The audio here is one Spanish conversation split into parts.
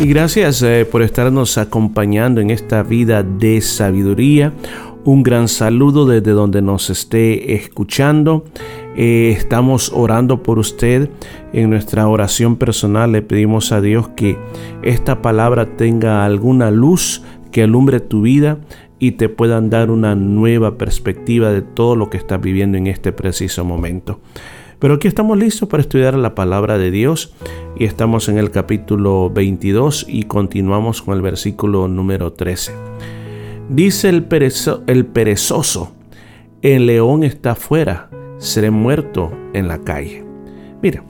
Y gracias eh, por estarnos acompañando en esta vida de sabiduría. Un gran saludo desde donde nos esté escuchando. Eh, estamos orando por usted. En nuestra oración personal le pedimos a Dios que esta palabra tenga alguna luz que alumbre tu vida y te puedan dar una nueva perspectiva de todo lo que estás viviendo en este preciso momento. Pero aquí estamos listos para estudiar la palabra de Dios y estamos en el capítulo 22 y continuamos con el versículo número 13. Dice el, el perezoso, el león está afuera, seré muerto en la calle. Mira,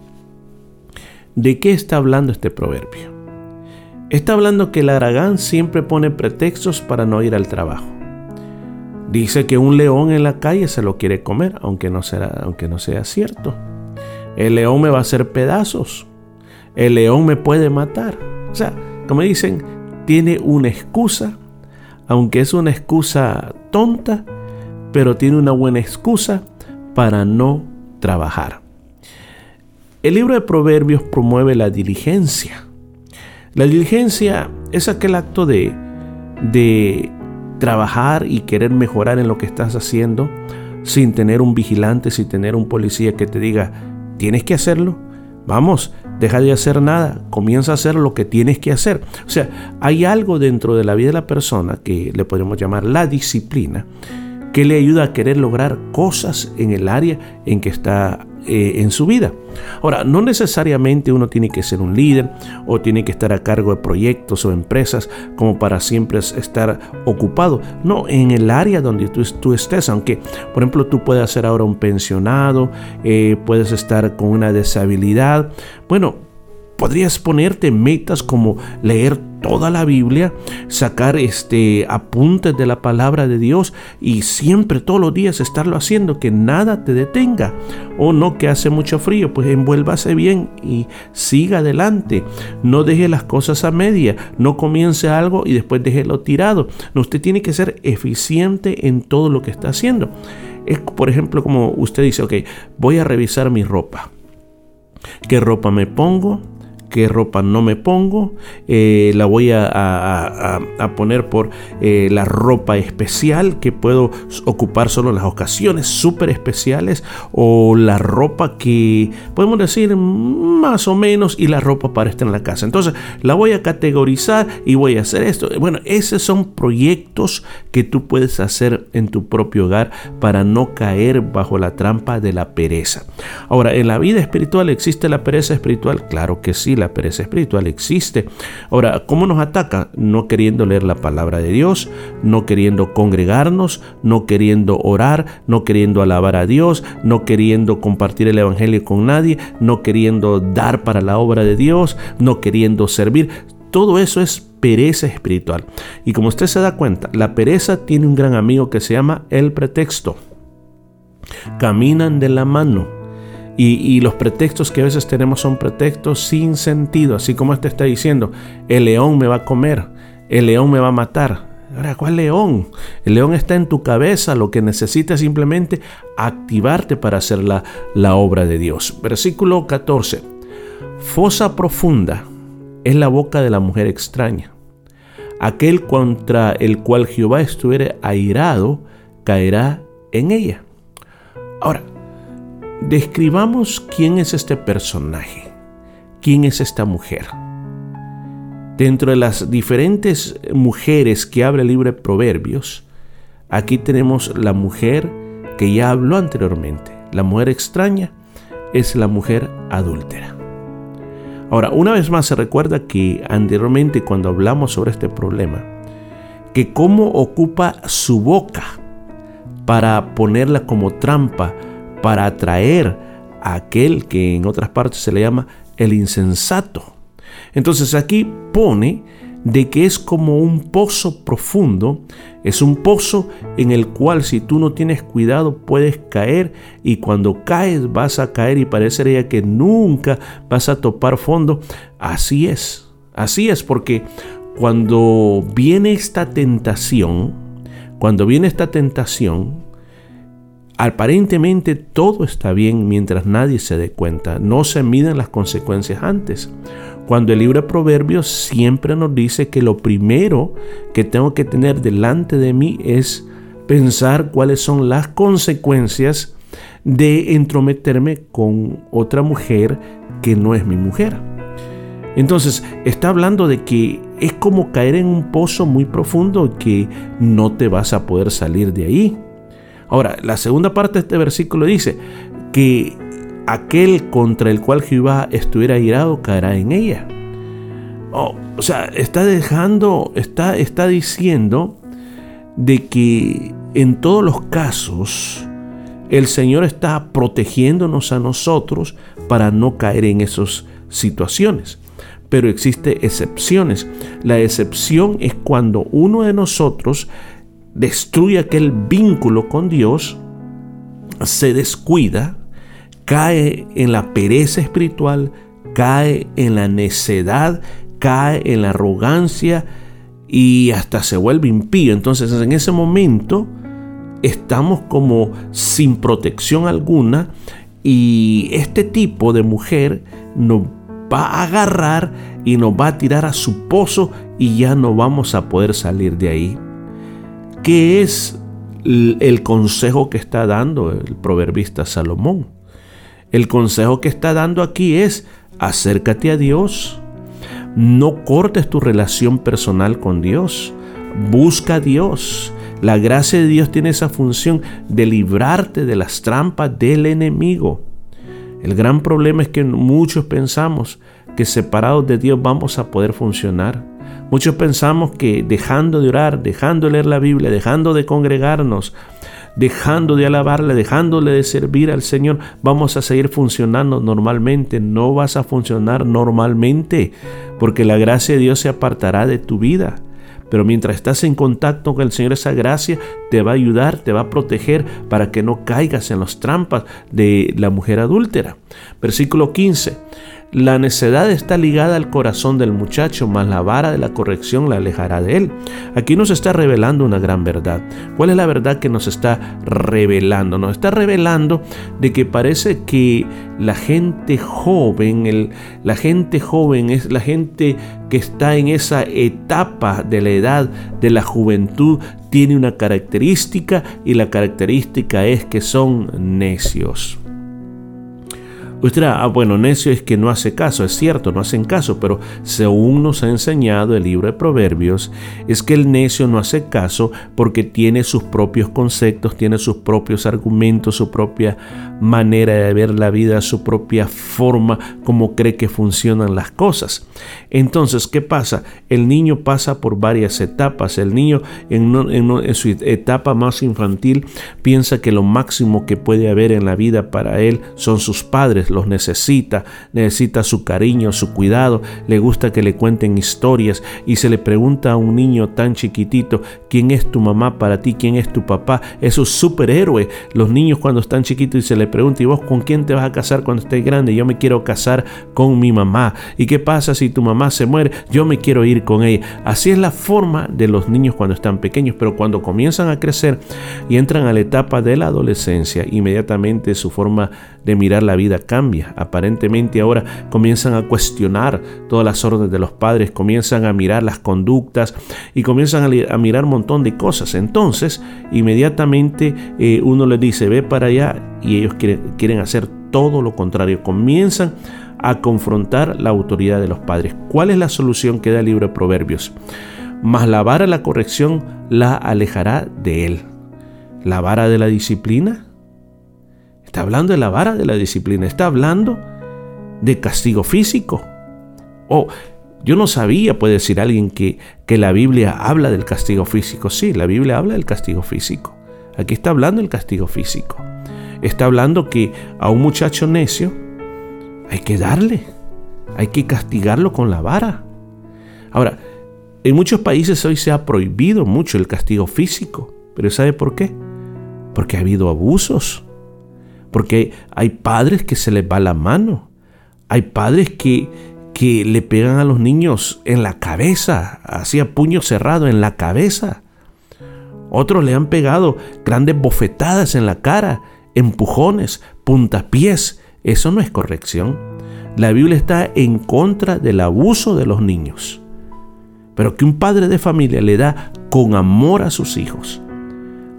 ¿de qué está hablando este proverbio? Está hablando que el aragán siempre pone pretextos para no ir al trabajo. Dice que un león en la calle se lo quiere comer, aunque no, será, aunque no sea cierto. El león me va a hacer pedazos. El león me puede matar. O sea, como dicen, tiene una excusa, aunque es una excusa tonta, pero tiene una buena excusa para no trabajar. El libro de Proverbios promueve la diligencia. La diligencia es aquel acto de, de trabajar y querer mejorar en lo que estás haciendo sin tener un vigilante, sin tener un policía que te diga, tienes que hacerlo. Vamos, deja de hacer nada, comienza a hacer lo que tienes que hacer. O sea, hay algo dentro de la vida de la persona que le podemos llamar la disciplina, que le ayuda a querer lograr cosas en el área en que está eh, en su vida. Ahora, no necesariamente uno tiene que ser un líder o tiene que estar a cargo de proyectos o empresas como para siempre estar ocupado. No, en el área donde tú, estés, aunque por ejemplo tú puedes ser ahora un pensionado, eh, puedes estar con una deshabilidad. Bueno, podrías ponerte metas como leer toda la Biblia, sacar este apuntes de la palabra de Dios y siempre todos los días estarlo haciendo, que nada te detenga. O no que hace mucho frío, pues envuélvase bien y siga adelante. No deje las cosas a media, no comience algo y después déjelo tirado. No, usted tiene que ser eficiente en todo lo que está haciendo. Es por ejemplo como usted dice, ok, voy a revisar mi ropa. ¿Qué ropa me pongo? Qué ropa no me pongo, eh, la voy a, poner por eh, la ropa especial que puedo ocupar solo en las ocasiones súper especiales o la ropa que podemos decir más o menos y la ropa para estar en la casa. Entonces la voy a categorizar y voy a hacer esto. Bueno, esos son proyectos que tú puedes hacer en tu propio hogar para no caer bajo la trampa de la pereza. Ahora, en la vida espiritual existe la pereza espiritual, claro que sí la pereza espiritual existe. Ahora, ¿cómo nos ataca? No queriendo leer la palabra de Dios, no queriendo congregarnos, no queriendo orar, no queriendo alabar a Dios, no queriendo compartir el Evangelio con nadie, no queriendo dar para la obra de Dios, no queriendo servir. Todo eso es pereza espiritual. Y como usted se da cuenta, la pereza tiene un gran amigo que se llama el pretexto. Caminan de la mano y, los pretextos que a veces tenemos son pretextos sin sentido, así como este está diciendo, el león me va a comer, el león me va a matar. Ahora, ¿cuál león? El león está en tu cabeza, lo que necesitas simplemente activarte para hacer la, la obra de Dios. Versículo 14. Fosa profunda es la boca de la mujer extraña. Aquel contra el cual Jehová estuviere airado caerá en ella. Ahora, Describamos quién es este personaje, quién es esta mujer. Dentro de las diferentes mujeres que habla el libro de Proverbios, aquí tenemos la mujer que ya habló anteriormente. La mujer extraña es la mujer adúltera. Ahora, una vez más se recuerda que anteriormente cuando hablamos sobre este problema, que cómo ocupa su boca para ponerla como trampa para atraer a aquel que en otras partes se le llama el insensato. Entonces aquí pone de que es como un pozo profundo, es un pozo en el cual si tú no tienes cuidado puedes caer y cuando caes vas a caer y parecería que nunca vas a topar fondo. Así es, así es porque cuando viene esta tentación, cuando viene esta tentación, aparentemente todo está bien mientras nadie se dé cuenta, no se miden las consecuencias antes. Cuando el libro de Proverbios siempre nos dice que lo primero que tengo que tener delante de mí es pensar cuáles son las consecuencias de entrometerme con otra mujer que no es mi mujer. Entonces, está hablando de que es como caer en un pozo muy profundo que no te vas a poder salir de ahí. Ahora, la segunda parte de este versículo dice que aquel contra el cual Jehová estuviera irado caerá en ella. Oh, o sea, está dejando, está, está diciendo de que en todos los casos el Señor está protegiéndonos a nosotros para no caer en esas situaciones. Pero existen excepciones. La excepción es cuando uno de nosotros destruye aquel vínculo con Dios, se descuida, cae en la pereza espiritual, cae en la necedad, cae en la arrogancia y hasta se vuelve impío. Entonces en ese momento estamos como sin protección alguna y este tipo de mujer nos va a agarrar y nos va a tirar a su pozo y ya no vamos a poder salir de ahí. ¿Qué es el consejo que está dando el proverbista Salomón? El consejo que está dando aquí es acércate a Dios. No cortes tu relación personal con Dios. Busca a Dios. La gracia de Dios tiene esa función de librarte de las trampas del enemigo. El gran problema es que muchos pensamos que separados de Dios vamos a poder funcionar. Muchos pensamos que dejando de orar, dejando de leer la Biblia, dejando de congregarnos, dejando de alabarle, dejándole de servir al Señor, vamos a seguir funcionando normalmente. No vas a funcionar normalmente porque la gracia de Dios se apartará de tu vida. Pero mientras estás en contacto con el Señor, esa gracia te va a ayudar, te va a proteger para que no caigas en las trampas de la mujer adúltera. Versículo 15. La necedad está ligada al corazón del muchacho, mas la vara de la corrección la alejará de él. Aquí nos está revelando una gran verdad. ¿Cuál es la verdad que nos está revelando? Nos está revelando de que parece que la gente joven, la gente joven es la gente que está en esa etapa de la edad de la juventud, tiene una característica y la característica es que son necios. Usted dirá, ah, bueno, necio es que no hace caso, es cierto, no hacen caso, pero según nos ha enseñado el libro de Proverbios, es que el necio no hace caso porque tiene sus propios conceptos, tiene sus propios argumentos, su propia manera de ver la vida, su propia forma, como cree que funcionan las cosas. Entonces, ¿qué pasa? El niño pasa por varias etapas. El niño en, en su etapa más infantil piensa que lo máximo que puede haber en la vida para él son sus padres los necesita, necesita su cariño, su cuidado, le gusta que le cuenten historias y se le pregunta a un niño tan chiquitito, ¿quién es tu mamá para ti? ¿Quién es tu papá? Es un superhéroe. Los niños cuando están chiquitos y se le pregunta, ¿y vos con quién te vas a casar cuando estés grande? Yo me quiero casar con mi mamá. ¿Y qué pasa si tu mamá se muere? Yo me quiero ir con ella. Así es la forma de los niños cuando están pequeños, pero cuando comienzan a crecer y entran a la etapa de la adolescencia, inmediatamente su forma de mirar la vida cambia Aparentemente ahora comienzan a cuestionar todas las órdenes de los padres, comienzan a mirar las conductas y comienzan a, mirar un montón de cosas. Entonces, inmediatamente eh, uno les dice, ve para allá y ellos quieren, quieren hacer todo lo contrario. Comienzan a confrontar la autoridad de los padres. ¿Cuál es la solución que da el libro de Proverbios? Mas la vara de la corrección la alejará de él. La vara de la disciplina Está hablando de la vara de la disciplina, está hablando de castigo físico. O yo no sabía, puede decir alguien, que, que la Biblia habla del castigo físico. Sí, la Biblia habla del castigo físico. Aquí está hablando del castigo físico. está hablando que a un muchacho necio hay que darle, hay que castigarlo con la vara. Ahora, en muchos países hoy se ha prohibido mucho el castigo físico, pero ¿sabe por qué? Porque ha habido abusos, porque hay padres que se les va la mano, hay padres que, que le pegan a los niños en la cabeza, hacía puño cerrado en la cabeza. Otros le han pegado grandes bofetadas en la cara, empujones, puntapiés. Eso no es corrección. La Biblia está en contra del abuso de los niños pero que un padre de familia le da con amor a sus hijos,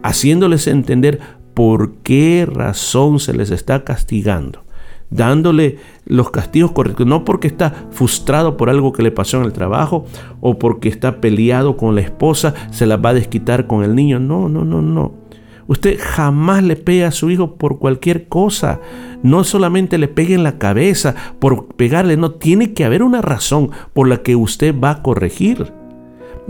haciéndoles entender por qué razón se les está castigando, dándole los castigos correctos, no porque está frustrado por algo que le pasó en el trabajo o porque está peleado con la esposa, se las va a desquitar con el niño, no, no, no, no. Usted jamás le pega a su hijo por cualquier cosa. No solamente le pegue en la cabeza por pegarle, no, tiene que haber una razón por la que usted va a corregir.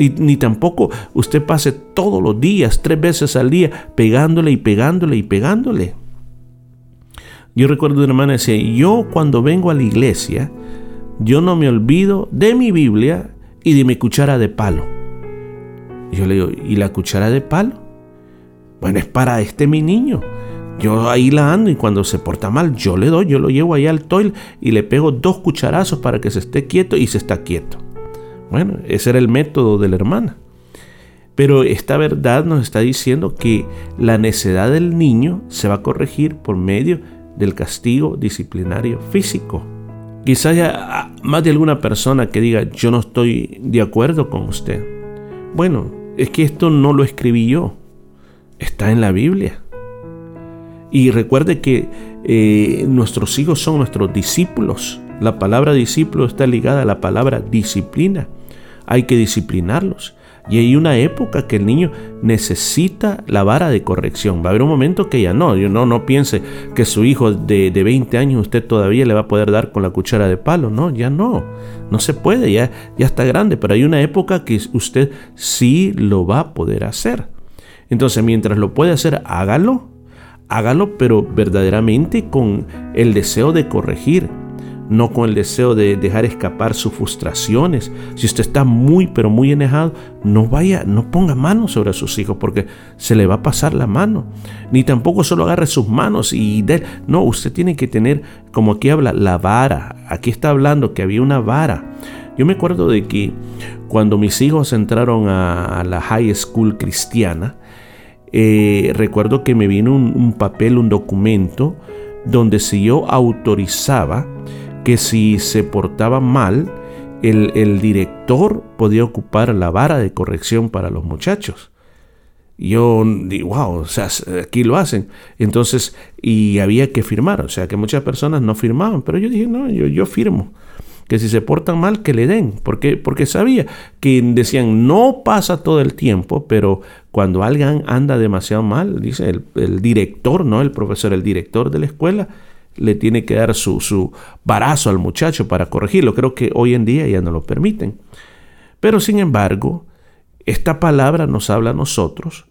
Ni, ni, tampoco usted pase todos los días, tres veces al día, pegándole y pegándole y pegándole. Yo recuerdo una hermana decía, yo cuando vengo a la iglesia, yo no me olvido de mi Biblia y de mi cuchara de palo. Yo le digo, ¿y la cuchara de palo? Bueno, es para este mi niño. Yo ahí la ando y cuando se porta mal, yo le doy, yo lo llevo ahí al toil y le pego dos cucharazos para que se esté quieto y se está quieto. Bueno, ese era el método de la hermana. Pero esta verdad nos está diciendo que la necedad del niño se va a corregir por medio del castigo disciplinario físico. Quizá haya más de alguna persona que diga, yo no estoy de acuerdo con usted. Bueno, es que esto no lo escribí yo está en la Biblia. Y recuerde que eh, nuestros hijos son nuestros discípulos. La palabra discípulo está ligada a la palabra disciplina. Hay que disciplinarlos. Y hay una época que el niño necesita la vara de corrección. Va a haber un momento que ya no. No, no piense que su hijo de, de 20 años usted todavía le va a poder dar con la cuchara de palo. No, ya no. No se puede, ya, ya está grande. Pero hay una época que usted sí lo va a poder hacer. Entonces, mientras lo puede hacer, hágalo. Hágalo, pero verdaderamente con el deseo de corregir, no con el deseo de dejar escapar sus frustraciones. Si usted está muy, pero muy enojado, no vaya, no ponga manos sobre sus hijos porque se le va a pasar la mano. Ni tampoco solo agarre sus manos y de, no, usted tiene que tener, como aquí habla, la vara. Aquí está hablando que había una vara. Yo me acuerdo de que cuando mis hijos entraron a la high school cristiana, eh, recuerdo que me vino un, papel, un documento, donde si yo autorizaba que si se portaba mal, el, el, director podía ocupar la vara de corrección para los muchachos. Yo digo, wow, o sea, aquí lo hacen. Entonces, y había que firmar, o sea, que muchas personas no firmaban, pero yo dije, no, yo, yo firmo que si se portan mal, que le den, porque, porque sabía que decían, no pasa todo el tiempo, pero cuando alguien anda demasiado mal, dice el, director, no el profesor, el director de la escuela, le tiene que dar su, su barazo al muchacho para corregirlo. Creo que hoy en día ya no lo permiten. Pero sin embargo, esta palabra nos habla a nosotros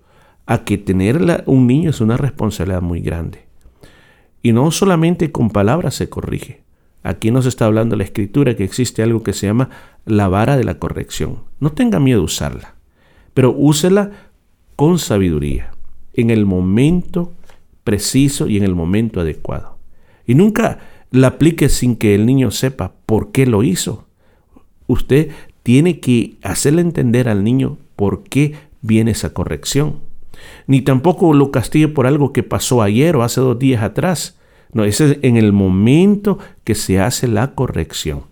a que tener un niño es una responsabilidad muy grande. Y no solamente con palabras se corrige, Aquí nos está hablando la escritura que existe algo que se llama la vara de la corrección. No tenga miedo de usarla, pero úsela con sabiduría, en el momento preciso y en el momento adecuado. Y nunca la aplique sin que el niño sepa por qué lo hizo. Usted tiene que hacerle entender al niño por qué viene esa corrección. Ni tampoco lo castigue por algo que pasó ayer o hace dos días atrás. No, ese es en el momento que se hace la corrección.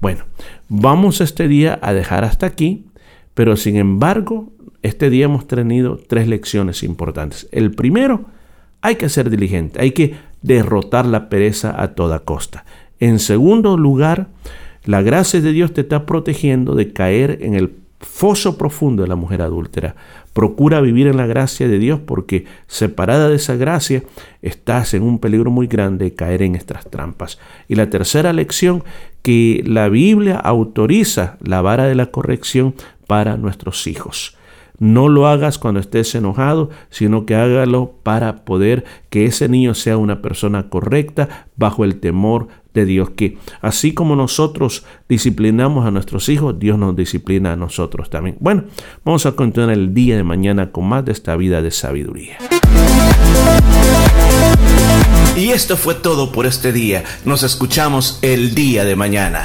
Bueno, vamos este día a dejar hasta aquí, pero sin embargo, este día hemos tenido tres lecciones importantes. El primero, hay que ser diligente, hay que derrotar la pereza a toda costa. En segundo lugar, la gracia de Dios te está protegiendo de caer en el foso profundo de la mujer adúltera. Procura vivir en la gracia de Dios porque separada de esa gracia estás en un peligro muy grande de caer en estas trampas. Y la tercera lección, que la Biblia autoriza la vara de la corrección para nuestros hijos. No lo hagas cuando estés enojado, sino que hágalo para poder que ese niño sea una persona correcta bajo el temor de Dios. Que así como nosotros disciplinamos a nuestros hijos, Dios nos disciplina a nosotros también. Bueno, vamos a continuar el día de mañana con más de esta vida de sabiduría. Y esto fue todo por este día. Nos escuchamos el día de mañana.